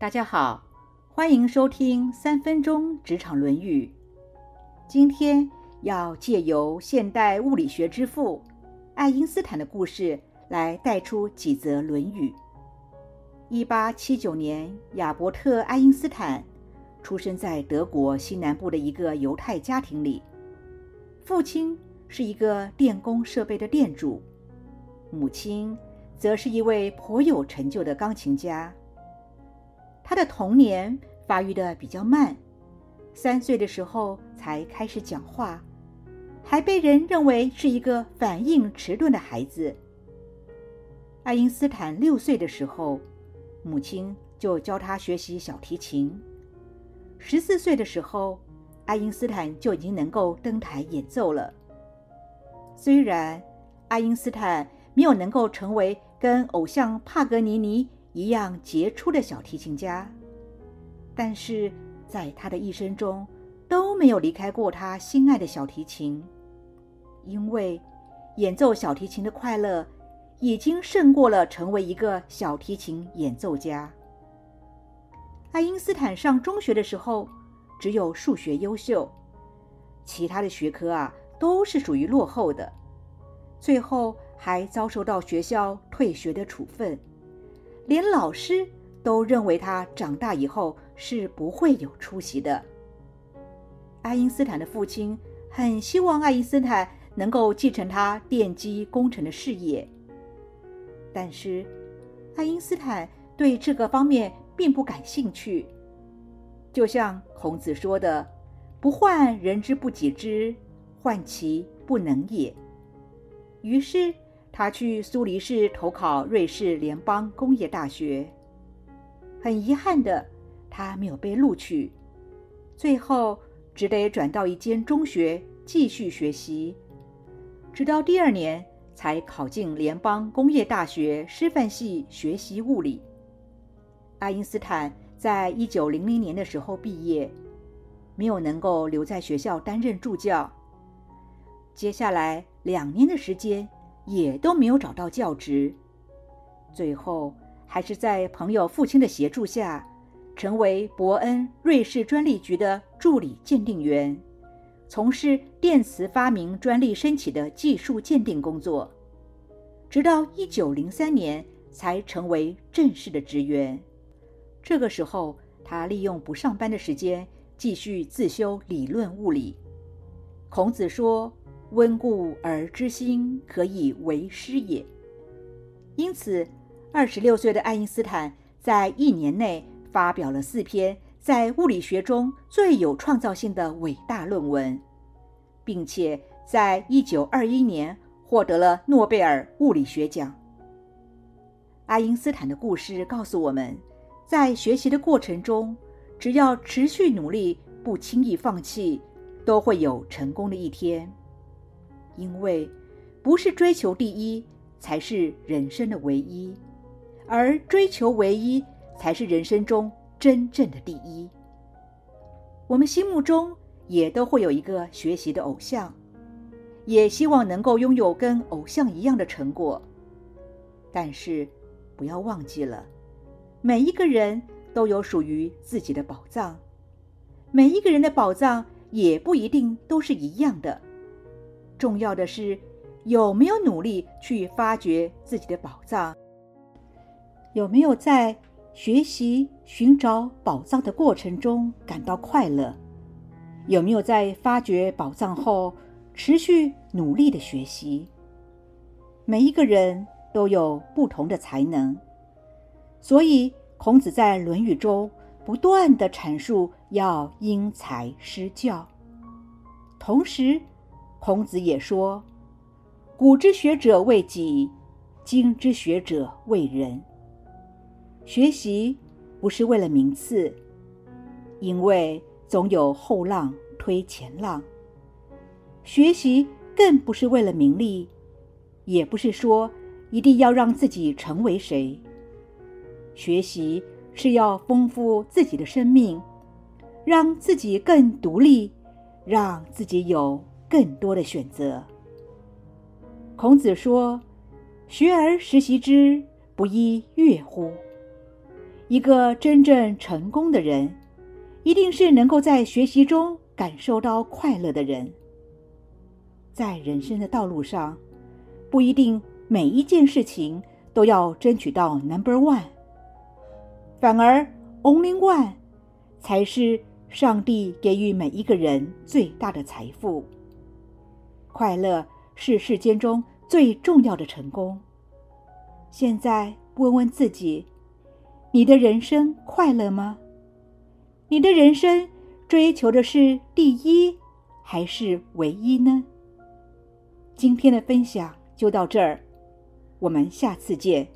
大家好，欢迎收听三分钟职场论语。今天要借由现代物理学之父爱因斯坦的故事来带出几则论语。一八七九年，亚伯特·爱因斯坦出生在德国西南部的一个犹太家庭里，父亲是一个电工设备的店主，母亲则是一位颇有成就的钢琴家。他的童年发育的比较慢，三岁的时候才开始讲话，还被人认为是一个反应迟钝的孩子。爱因斯坦六岁的时候，母亲就教他学习小提琴。十四岁的时候，爱因斯坦就已经能够登台演奏了。虽然爱因斯坦没有能够成为跟偶像帕格尼尼。一样杰出的小提琴家，但是在他的一生中都没有离开过他心爱的小提琴，因为演奏小提琴的快乐已经胜过了成为一个小提琴演奏家。爱因斯坦上中学的时候只有数学优秀，其他的学科啊都是属于落后的，最后还遭受到学校退学的处分。连老师都认为他长大以后是不会有出息的。爱因斯坦的父亲很希望爱因斯坦能够继承他电机工程的事业，但是爱因斯坦对这个方面并不感兴趣。就像孔子说的：“不患人之不己知，患其不能也。”于是。他去苏黎世投考瑞士联邦工业大学，很遗憾的，他没有被录取，最后只得转到一间中学继续学习，直到第二年才考进联邦工业大学师范系学习物理。爱因斯坦在一九零零年的时候毕业，没有能够留在学校担任助教，接下来两年的时间。也都没有找到教职，最后还是在朋友父亲的协助下，成为伯恩瑞士专利局的助理鉴定员，从事电磁发明专利申请的技术鉴定工作，直到一九零三年才成为正式的职员。这个时候，他利用不上班的时间继续自修理论物理。孔子说。温故而知新，可以为师也。因此，二十六岁的爱因斯坦在一年内发表了四篇在物理学中最有创造性的伟大论文，并且在一九二一年获得了诺贝尔物理学奖。爱因斯坦的故事告诉我们，在学习的过程中，只要持续努力，不轻易放弃，都会有成功的一天。因为不是追求第一才是人生的唯一，而追求唯一才是人生中真正的第一。我们心目中也都会有一个学习的偶像，也希望能够拥有跟偶像一样的成果。但是不要忘记了，每一个人都有属于自己的宝藏，每一个人的宝藏也不一定都是一样的。重要的是有没有努力去发掘自己的宝藏，有没有在学习寻找宝藏的过程中感到快乐，有没有在发掘宝藏后持续努力的学习。每一个人都有不同的才能，所以孔子在《论语》中不断的阐述要因材施教，同时。孔子也说：“古之学者为己，今之学者为人。学习不是为了名次，因为总有后浪推前浪；学习更不是为了名利，也不是说一定要让自己成为谁。学习是要丰富自己的生命，让自己更独立，让自己有。”更多的选择。孔子说：“学而时习之，不亦乐乎？”一个真正成功的人，一定是能够在学习中感受到快乐的人。在人生的道路上，不一定每一件事情都要争取到 Number One，反而 Only One 才是上帝给予每一个人最大的财富。快乐是世间中最重要的成功。现在问问自己：你的人生快乐吗？你的人生追求的是第一还是唯一呢？今天的分享就到这儿，我们下次见。